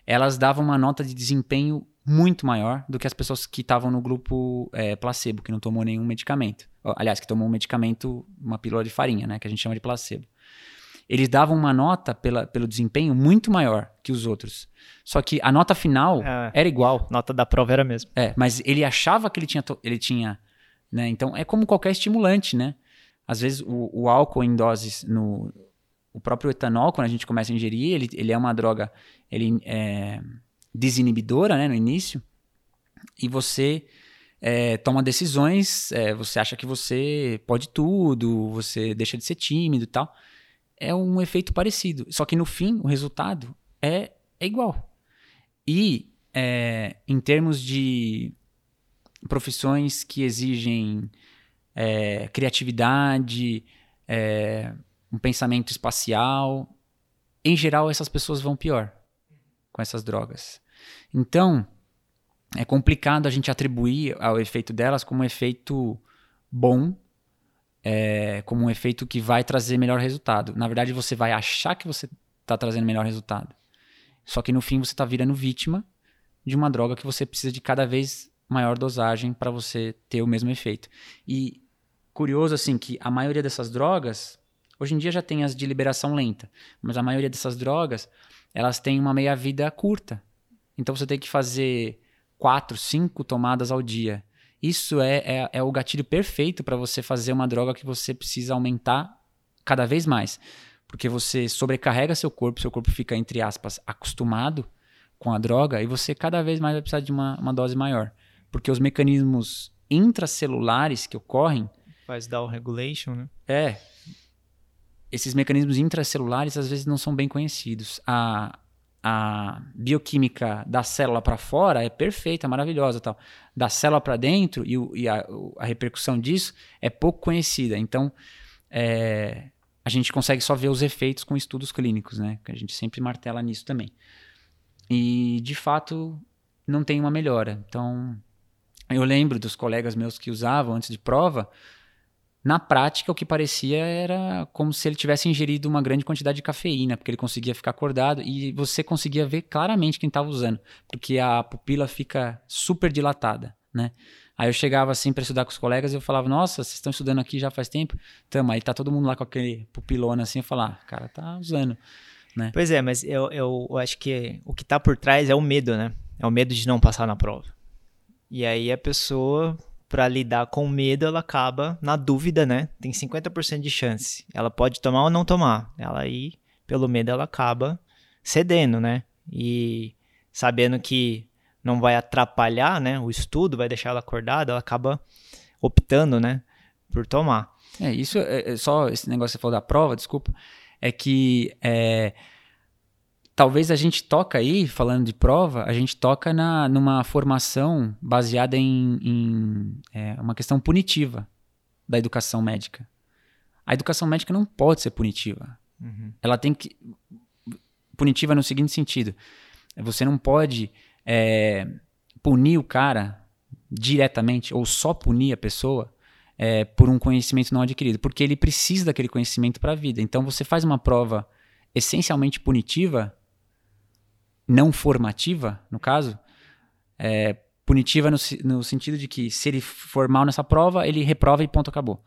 elas davam uma nota de desempenho muito maior do que as pessoas que estavam no grupo é, placebo, que não tomou nenhum medicamento. Aliás, que tomou um medicamento, uma pílula de farinha, né, que a gente chama de placebo. Eles davam uma nota pela, pelo desempenho muito maior que os outros. Só que a nota final é, era igual. Nota da prova era a mesma. É, mas ele achava que ele tinha. Ele tinha né? Então é como qualquer estimulante, né? Às vezes o, o álcool em doses no. O próprio etanol, quando a gente começa a ingerir, ele, ele é uma droga ele é desinibidora né, no início. E você é, toma decisões, é, você acha que você pode tudo, você deixa de ser tímido e tal. É um efeito parecido. Só que no fim, o resultado é, é igual. E é, em termos de profissões que exigem é, criatividade, é, um pensamento espacial, em geral essas pessoas vão pior com essas drogas. Então, é complicado a gente atribuir ao efeito delas como um efeito bom, é, como um efeito que vai trazer melhor resultado. Na verdade, você vai achar que você está trazendo melhor resultado. Só que no fim você está virando vítima de uma droga que você precisa de cada vez maior dosagem para você ter o mesmo efeito. E curioso assim que a maioria dessas drogas, hoje em dia já tem as de liberação lenta, mas a maioria dessas drogas, elas têm uma meia-vida curta. Então você tem que fazer quatro, cinco tomadas ao dia. Isso é, é, é o gatilho perfeito para você fazer uma droga que você precisa aumentar cada vez mais. Porque você sobrecarrega seu corpo, seu corpo fica, entre aspas, acostumado com a droga e você cada vez mais vai precisar de uma, uma dose maior. Porque os mecanismos intracelulares que ocorrem. Faz down regulation, né? É. Esses mecanismos intracelulares às vezes não são bem conhecidos. A, a bioquímica da célula para fora é perfeita, maravilhosa tal. Da célula para dentro e, e a, a, repercussão disso é pouco conhecida. Então, é, a gente consegue só ver os efeitos com estudos clínicos, né? Que a gente sempre martela nisso também. E, de fato, não tem uma melhora. Então, eu lembro dos colegas meus que usavam antes de prova, na prática, o que parecia era como se ele tivesse ingerido uma grande quantidade de cafeína, porque ele conseguia ficar acordado e você conseguia ver claramente quem estava usando, porque a pupila fica super dilatada, né? Aí eu chegava assim para estudar com os colegas e eu falava: Nossa, vocês estão estudando aqui já faz tempo? Tamo, aí tá todo mundo lá com aquele pupilona assim. Eu falava: ah, cara, tá usando, né? Pois é, mas eu, eu, acho que o que tá por trás é o medo, né? É o medo de não passar na prova. E aí a pessoa para lidar com medo, ela acaba na dúvida, né? Tem 50% de chance. Ela pode tomar ou não tomar. Ela aí, pelo medo, ela acaba cedendo, né? E sabendo que não vai atrapalhar, né? O estudo vai deixar ela acordada, ela acaba optando, né? Por tomar. É, isso é, é só esse negócio que você falou da prova, desculpa, é que é, talvez a gente toca aí, falando de prova, a gente toca na, numa formação baseada em, em é, uma questão punitiva da educação médica. A educação médica não pode ser punitiva. Uhum. Ela tem que. Punitiva no seguinte sentido: você não pode é, punir o cara diretamente ou só punir a pessoa é, por um conhecimento não adquirido, porque ele precisa daquele conhecimento para a vida. Então você faz uma prova essencialmente punitiva não formativa, no caso, é, punitiva no, no, sentido de que se ele for mal nessa prova, ele reprova e ponto, acabou.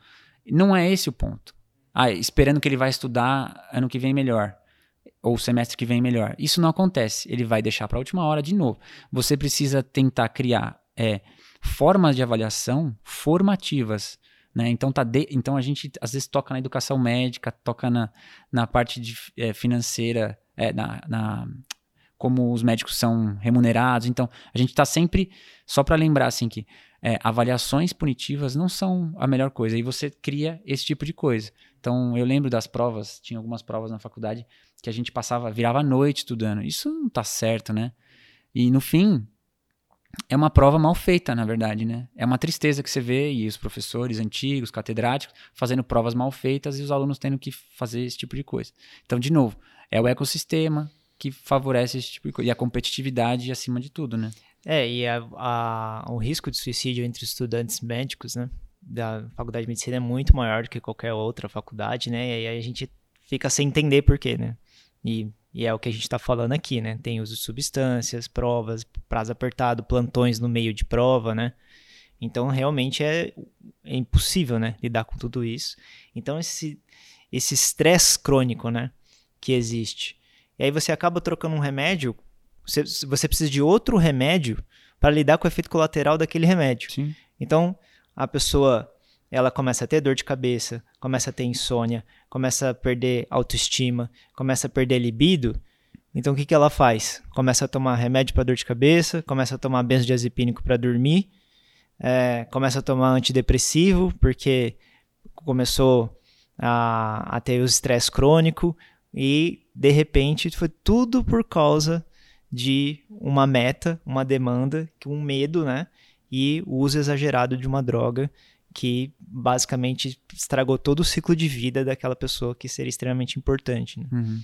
Não é esse o ponto. Ah, esperando que ele vai estudar ano que vem melhor, ou semestre que vem melhor. Isso não acontece. Ele vai deixar para a última hora de novo. Você precisa tentar criar é, formas de avaliação formativas. Né? Então, tá de, então a gente às vezes toca na educação médica, toca na, na parte de, é, financeira, é, na, na como os médicos são remunerados. Então, a gente está sempre, só para lembrar assim que é, avaliações punitivas não são a melhor coisa. E você cria esse tipo de coisa. Então, eu lembro das provas, tinha algumas provas na faculdade que a gente passava, virava a noite estudando. Isso não está certo, né? E no fim, é uma prova mal feita, na verdade, né? É uma tristeza que você vê e os professores antigos, catedráticos, fazendo provas mal feitas e os alunos tendo que fazer esse tipo de coisa. Então, de novo, é o ecossistema que favorece esse tipo de coisa. E a competitividade acima de tudo, né? É, e a, a, o risco de suicídio entre estudantes médicos, né? Da faculdade de medicina é muito maior do que qualquer outra faculdade, né? E aí a gente fica sem entender por quê, né? E e é o que a gente está falando aqui, né? Tem uso de substâncias, provas, prazo apertado, plantões no meio de prova, né? Então, realmente é, é impossível, né? Lidar com tudo isso. Então, esse esse estresse crônico, né? Que existe. E aí você acaba trocando um remédio, você, você precisa de outro remédio para lidar com o efeito colateral daquele remédio. Sim. Então, a pessoa ela começa a ter dor de cabeça, começa a ter insônia, começa a perder autoestima, começa a perder libido. Então o que, que ela faz? Começa a tomar remédio para dor de cabeça, começa a tomar benzodiazepínico para dormir, é, começa a tomar antidepressivo porque começou a, a ter o estresse crônico e de repente foi tudo por causa de uma meta, uma demanda, um medo, né? E o uso exagerado de uma droga que basicamente estragou todo o ciclo de vida daquela pessoa que seria extremamente importante. Né? Uhum.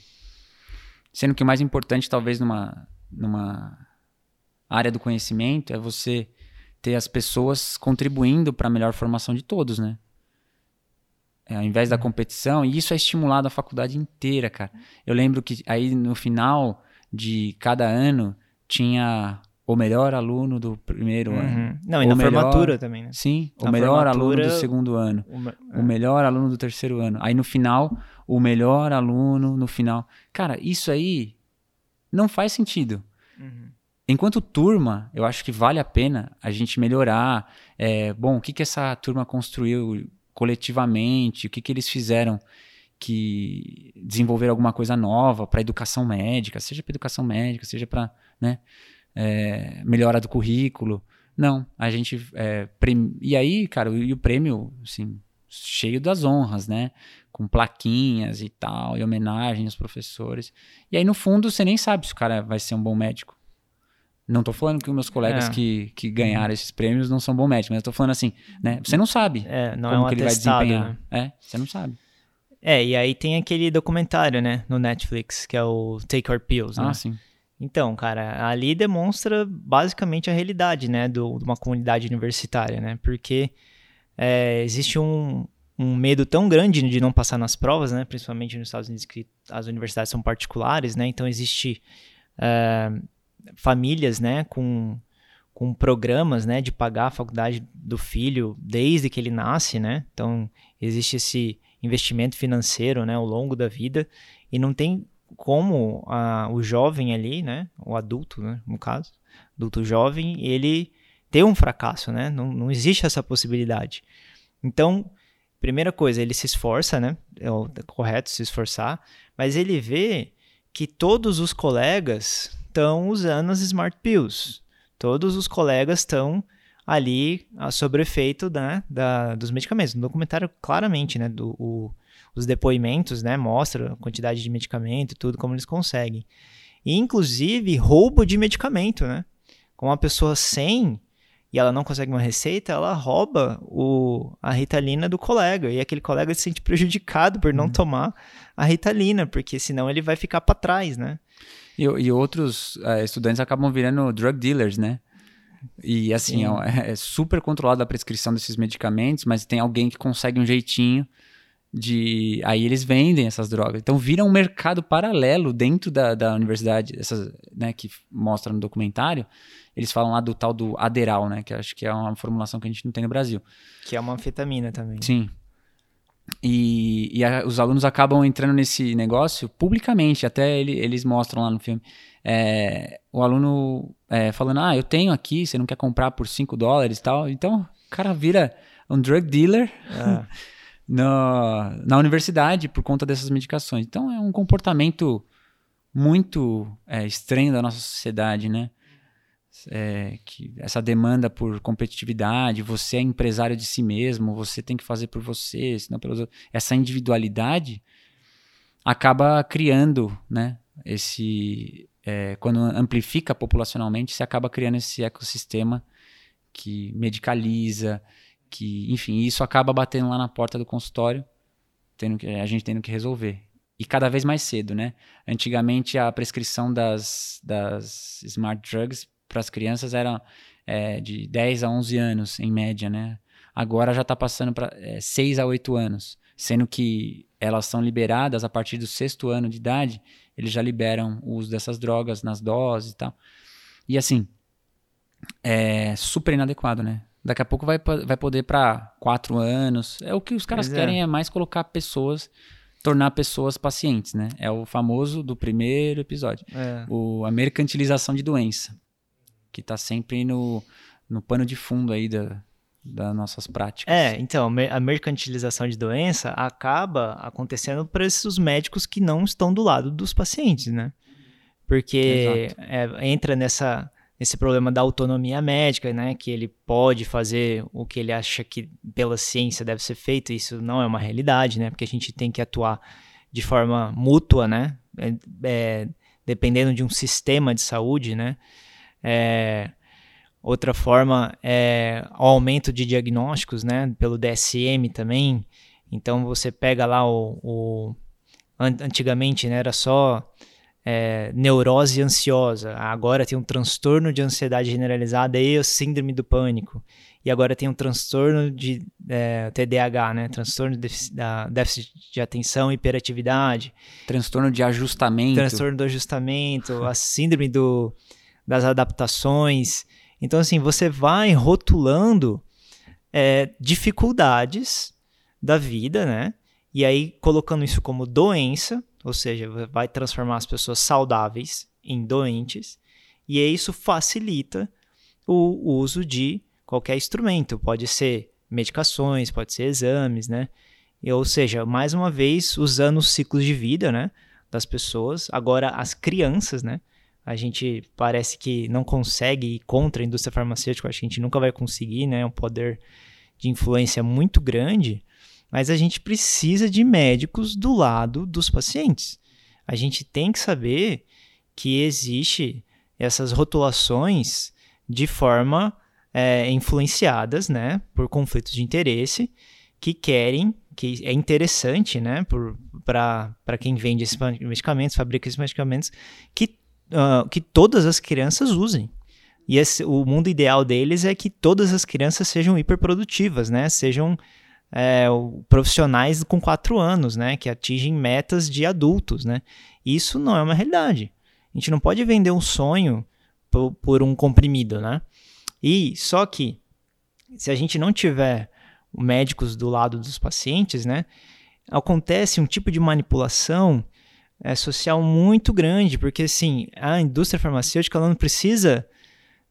Sendo que o mais importante, talvez, numa, numa área do conhecimento, é você ter as pessoas contribuindo para a melhor formação de todos, né? É, ao invés da uhum. competição, e isso é estimulado a faculdade inteira, cara. Eu lembro que aí no final de cada ano tinha o melhor aluno do primeiro uhum. ano. Não, e na melhor, formatura também, né? Sim, na o melhor aluno do segundo ano. O, me... o, é. melhor aluno do terceiro ano. Aí no final, o melhor aluno no final. Cara, isso aí não faz sentido. Uhum. Enquanto turma, eu acho que vale a pena a gente melhorar. É, bom, o que, que essa turma construiu coletivamente? O que, que eles fizeram que desenvolver alguma coisa nova para educação médica, seja para educação médica, seja para, né? é, melhora do currículo. Não, a gente. É, prem... E aí, cara, e o prêmio, assim, cheio das honras, né? Com plaquinhas e tal, e homenagem aos professores. E aí, no fundo, você nem sabe se o cara vai ser um bom médico. Não tô falando que os meus colegas é. que, que ganharam esses prêmios não são bons médicos, mas eu tô falando assim, né? Você não sabe é, não como é um que ele vai desempenhar. Né? É, você não sabe. É, e aí tem aquele documentário, né, no Netflix, que é o Take Our Pills, né? Ah, sim. Então, cara, ali demonstra basicamente a realidade, né, do, de uma comunidade universitária, né, porque é, existe um, um medo tão grande de não passar nas provas, né, principalmente nos Estados Unidos que as universidades são particulares, né, então existe é, famílias, né, com, com programas, né, de pagar a faculdade do filho desde que ele nasce, né, então existe esse investimento financeiro, né, ao longo da vida e não tem como a, o jovem ali, né, o adulto, né, no caso, adulto jovem, ele ter um fracasso, né? Não, não existe essa possibilidade. Então, primeira coisa, ele se esforça, né? É, é correto se esforçar, mas ele vê que todos os colegas estão usando as Smart Pills. Todos os colegas estão ali a sobre efeito né, da, dos medicamentos. No documentário, claramente, né? Do, o, os depoimentos, né, mostra a quantidade de medicamento e tudo, como eles conseguem. E, inclusive, roubo de medicamento, né? Com uma pessoa sem e ela não consegue uma receita, ela rouba o, a ritalina do colega. E aquele colega se sente prejudicado por não uhum. tomar a ritalina, porque senão ele vai ficar para trás, né? E, e outros uh, estudantes acabam virando drug dealers, né? E assim, é, é, super controlada a prescrição desses medicamentos, mas tem alguém que consegue um jeitinho de aí eles vendem essas drogas. Então vira um mercado paralelo dentro da, da universidade essas né que mostra no documentário. Eles falam lá do tal do aderal né que acho que é uma formulação que a gente não tem no Brasil. Que é uma anfetamina também. Sim e, e a, os alunos acabam entrando nesse negócio publicamente até ele, eles mostram lá no filme é, o aluno é, falando ah eu tenho aqui você não quer comprar por 5 dólares e tal então o cara vira um drug dealer é. na, na universidade por conta dessas medicações. Então é um comportamento muito é, estranho da nossa sociedade, né? É, que essa demanda por competitividade, você é empresário de si mesmo, você tem que fazer por você, senão pelos outros. Essa individualidade acaba criando, né? Esse é, quando amplifica populacionalmente, você acaba criando esse ecossistema que medicaliza, que, enfim, isso acaba batendo lá na porta do consultório, tendo que, a gente tendo que resolver. E cada vez mais cedo, né? Antigamente a prescrição das, das smart drugs para as crianças era é, de 10 a 11 anos, em média, né? Agora já está passando para é, 6 a 8 anos, sendo que elas são liberadas a partir do sexto ano de idade, eles já liberam o uso dessas drogas nas doses e tal. E assim, é super inadequado, né? Daqui a pouco vai, vai poder para quatro anos. É o que os caras é. querem é. é mais colocar pessoas, tornar pessoas pacientes, né? É o famoso do primeiro episódio. É. O, a mercantilização de doença. Que tá sempre no, no pano de fundo aí da, das nossas práticas. É, então, a mercantilização de doença acaba acontecendo para esses médicos que não estão do lado dos pacientes, né? Porque é, entra nessa esse problema da autonomia médica, né, que ele pode fazer o que ele acha que pela ciência deve ser feito, isso não é uma realidade, né, porque a gente tem que atuar de forma mútua, né, é, é, dependendo de um sistema de saúde, né, é, outra forma é o aumento de diagnósticos, né, pelo DSM também, então você pega lá o, o antigamente, né, era só é, neurose ansiosa, agora tem um transtorno de ansiedade generalizada e a síndrome do pânico. E agora tem um transtorno de é, TDAH, né? Transtorno de déficit, de atenção e hiperatividade. Transtorno de ajustamento. Transtorno do ajustamento, a síndrome do, das adaptações. Então, assim, você vai rotulando é, dificuldades da vida, né? E aí colocando isso como doença, ou seja, vai transformar as pessoas saudáveis em doentes, e isso facilita o uso de qualquer instrumento, pode ser medicações, pode ser exames, né? Ou seja, mais uma vez usando os ciclos de vida, né, das pessoas. Agora as crianças, né? A gente parece que não consegue ir contra a indústria farmacêutica, acho que a gente nunca vai conseguir, né? É um poder de influência muito grande. Mas a gente precisa de médicos do lado dos pacientes. A gente tem que saber que existe essas rotulações de forma é, influenciadas, né, por conflitos de interesse que querem, que é interessante, né, para quem vende esses medicamentos, fabrica esses medicamentos, que, uh, que todas as crianças usem. E esse, o mundo ideal deles é que todas as crianças sejam hiperprodutivas, né, sejam é, profissionais com quatro anos, né, que atingem metas de adultos, né. Isso não é uma realidade. A gente não pode vender um sonho por, por um comprimido, né. E só que se a gente não tiver médicos do lado dos pacientes, né, acontece um tipo de manipulação é, social muito grande, porque assim a indústria farmacêutica ela não precisa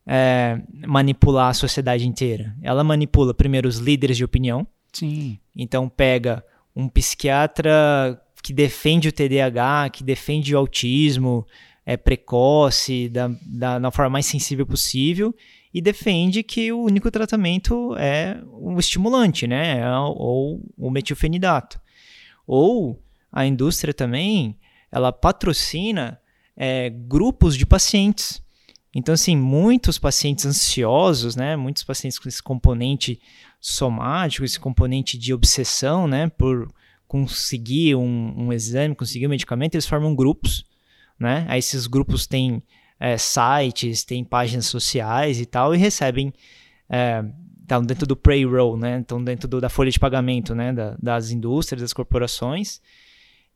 é, manipular a sociedade inteira. Ela manipula primeiro os líderes de opinião, Sim. Então pega um psiquiatra que defende o TDAH, que defende o autismo é precoce, da, da, da forma mais sensível possível, e defende que o único tratamento é o estimulante, né? É ou o metilfenidato. Ou a indústria também, ela patrocina é, grupos de pacientes. Então, assim, muitos pacientes ansiosos, né? Muitos pacientes com esse componente somático, esse componente de obsessão, né, por conseguir um, um exame, conseguir um medicamento, eles formam grupos, né? Aí esses grupos têm é, sites, têm páginas sociais e tal, e recebem é, estão dentro do payroll, né? Estão dentro do, da folha de pagamento, né? Da, das indústrias, das corporações.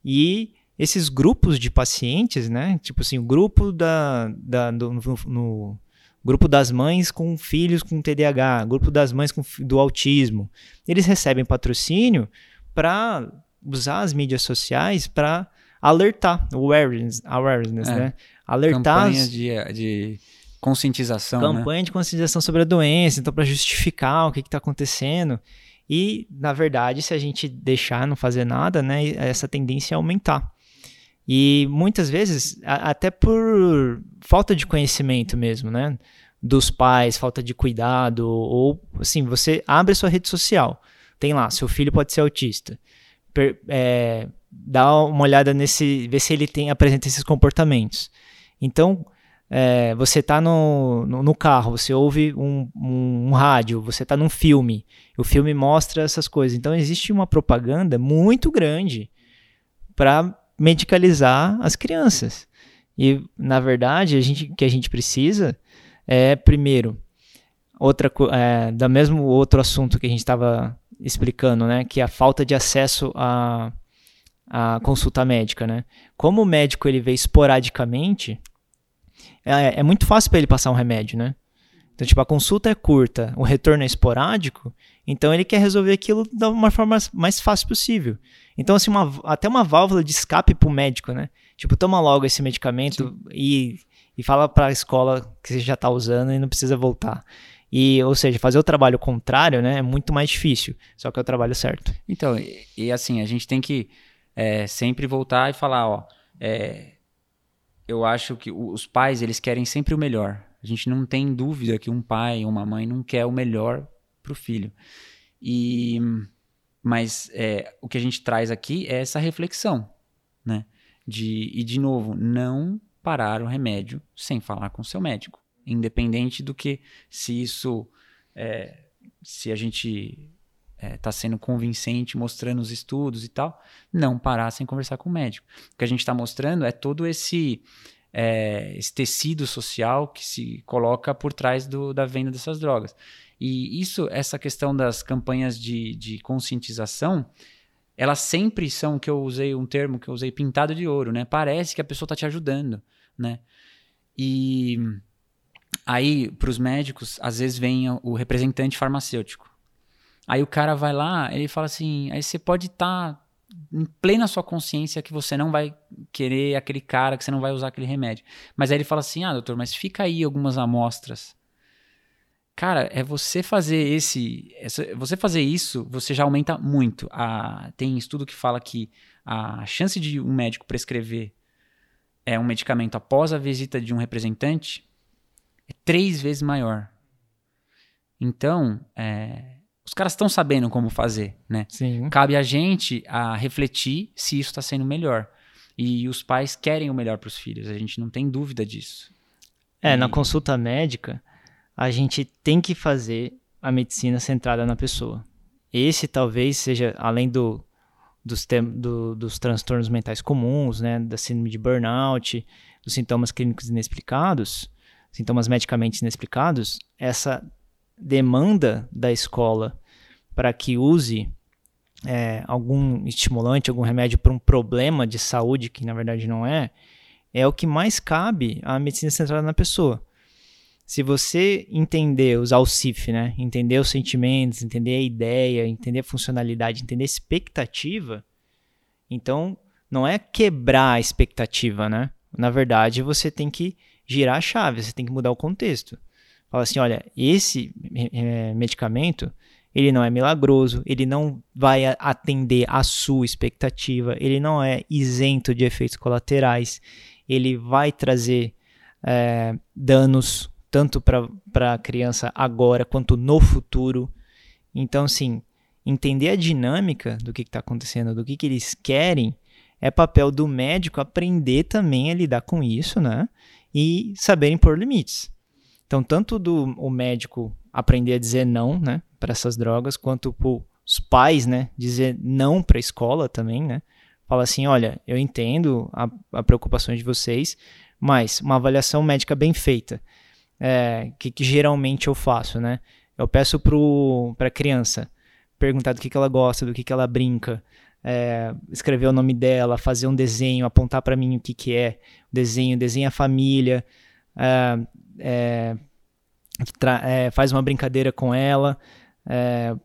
E esses grupos de pacientes, né? Tipo assim, o grupo da, da do, no, no, grupo das mães com filhos com TDAH, grupo das mães com, do autismo. Eles recebem patrocínio para usar as mídias sociais para alertar, awareness, awareness é, né? Alertar. Campanha de, de conscientização. Né? Campanha né? de conscientização sobre a doença, então para justificar o que está acontecendo. E, na verdade, se a gente deixar não fazer nada, né, essa tendência é aumentar. E muitas vezes, a, até por falta de conhecimento mesmo, né? Dos pais, falta de cuidado, ou assim, você abre sua rede social, tem lá, seu filho pode ser autista. Per, é, dá uma olhada nesse, vê se ele tem, apresenta esses comportamentos. Então, é, você está no, no, no, carro, você ouve um, um, um rádio, você está num filme, o filme mostra essas coisas. Então, existe uma propaganda muito grande para medicalizar as crianças. E, na verdade, a gente, o que a gente precisa é, primeiro, outra é, da mesmo outro assunto que a gente estava explicando, né, que é a falta de acesso a, a consulta médica, né? Como o médico ele vê esporadicamente, é, é muito fácil para ele passar um remédio, né? Então, tipo, a consulta é curta, o retorno é esporádico, então ele quer resolver aquilo da uma forma mais fácil possível. Então, assim, uma, até uma válvula de escape para o médico, né? Tipo, toma logo esse medicamento e, e fala para a escola que você já está usando e não precisa voltar. E, ou seja, fazer o trabalho contrário, né, é muito mais difícil, só que é o trabalho certo. Então, e, e assim, a gente tem que é, sempre voltar e falar, ó, é, eu acho que os pais, eles querem sempre o melhor. A gente não tem dúvida que um pai ou uma mãe não quer o melhor para o filho. E, mas é, o que a gente traz aqui é essa reflexão, né? De, e, de novo, não parar o remédio sem falar com o seu médico independente do que se isso é, se a gente está é, tá sendo convincente, mostrando os estudos e tal, não parar sem conversar com o médico. O que a gente está mostrando é todo esse, é, esse tecido social que se coloca por trás do, da venda dessas drogas. E isso, essa questão das campanhas de, de conscientização, elas sempre são, que eu usei um termo que eu usei, pintado de ouro, né? Parece que a pessoa está te ajudando, né? E Aí, para os médicos, às vezes vem o representante farmacêutico. Aí o cara vai lá, ele fala assim: aí você pode estar tá em plena sua consciência que você não vai querer aquele cara, que você não vai usar aquele remédio. Mas aí ele fala assim: ah, doutor, mas fica aí algumas amostras. Cara, é você fazer esse. Você fazer isso, você já aumenta muito. A, tem estudo que fala que a chance de um médico prescrever é um medicamento após a visita de um representante é três vezes maior. Então, é, os caras estão sabendo como fazer, né? Sim. Cabe a gente a refletir se isso está sendo melhor. E os pais querem o melhor para os filhos, a gente não tem dúvida disso. É, e... na consulta médica, a gente tem que fazer a medicina centrada na pessoa. Esse talvez seja, além do, dos, do, dos transtornos mentais comuns, né, da síndrome de burnout, dos sintomas clínicos inexplicados, sintomas medicamente inexplicados, essa demanda da escola para que use é, algum estimulante, algum remédio para um problema de saúde, que na verdade não é, é o que mais cabe à medicina centrada na pessoa. Se você entender, usar o CIF, né? entender os sentimentos, entender a ideia, entender a funcionalidade, entender a expectativa, então não é quebrar a expectativa, né? Na verdade, você tem que girar a chave, você tem que mudar o contexto. Fala assim, olha, esse é, medicamento, ele não é milagroso, ele não vai atender a sua expectativa, ele não é isento de efeitos colaterais, ele vai trazer é, danos tanto para a criança agora quanto no futuro. Então, assim, entender a dinâmica do que está acontecendo, do que, que eles querem, é papel do médico aprender também a lidar com isso, né? e saberem pôr limites. Então, tanto do o médico aprender a dizer não, né, para essas drogas, quanto os pais, né, dizer não para a escola também, né? Fala assim, olha, eu entendo a, a preocupação de vocês, mas uma avaliação médica bem feita, é, que, que geralmente eu faço, né? Eu peço para a criança perguntar do que, que ela gosta, do que, que ela brinca, é, escrever o nome dela, fazer um desenho, apontar para mim o que, que é o desenho, desenha a família, é, é, é faz uma brincadeira com ela, é,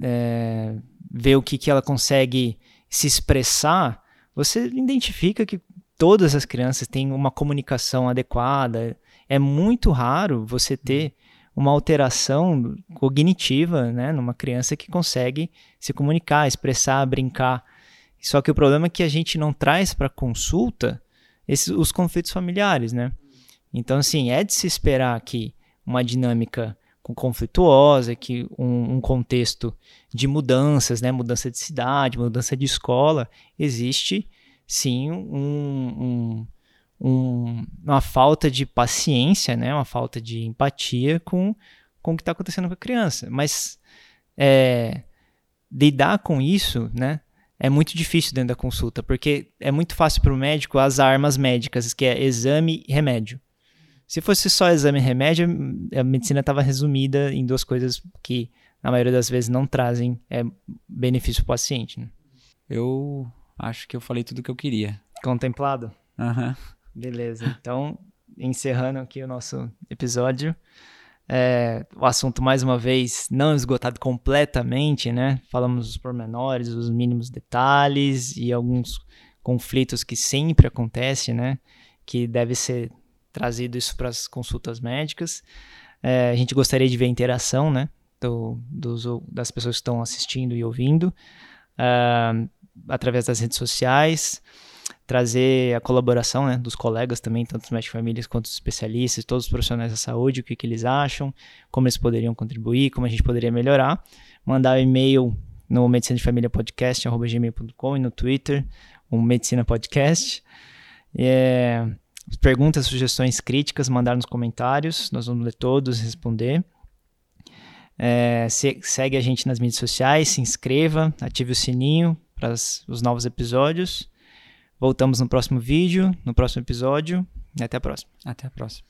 é, vê o que, que ela consegue se expressar, você identifica que todas as crianças têm uma comunicação adequada. É muito raro você ter uma alteração cognitiva, né, numa criança que consegue se comunicar, expressar, brincar. Só que o problema é que a gente não traz para consulta esses, os conflitos familiares, né? Então, assim, é de se esperar que uma dinâmica conflituosa, que um, um, contexto de mudanças, né, mudança de cidade, mudança de escola, existe sim um, um, um, uma falta de paciência, né? Uma falta de empatia com, com o que está acontecendo com a criança. Mas é, lidar com isso, né? É muito difícil dentro da consulta, porque é muito fácil para o médico as armas médicas, que é exame e remédio. Se fosse só exame e remédio, a medicina estava resumida em duas coisas que, na maioria das vezes, não trazem é, benefício para o paciente. Né? Eu acho que eu falei tudo o que eu queria. Contemplado? Aham. Uhum. Beleza. Então, encerrando aqui o nosso episódio. É, o assunto, mais uma vez, não esgotado completamente, né? Falamos os pormenores, os mínimos detalhes e alguns conflitos que sempre acontecem, né? Que deve ser trazido isso para as consultas médicas. É, a gente gostaria de ver a interação, né, do, dos, das pessoas que estão assistindo e ouvindo, uh, através das redes sociais, trazer a colaboração né, dos colegas também, tanto os médicos famílias quanto os especialistas, todos os profissionais da saúde, o que, que eles acham, como eles poderiam contribuir, como a gente poderia melhorar. Mandar um e-mail no medicina de família podcast.gmail.com e no Twitter, o Medicina Podcast. É, Perguntas, sugestões, críticas, mandar nos comentários. Nós vamos ler todos e responder. É, se, segue a gente nas mídias sociais, se inscreva, ative o sininho para os novos episódios. Voltamos no próximo vídeo, no próximo episódio. E até a próxima. Até a próxima.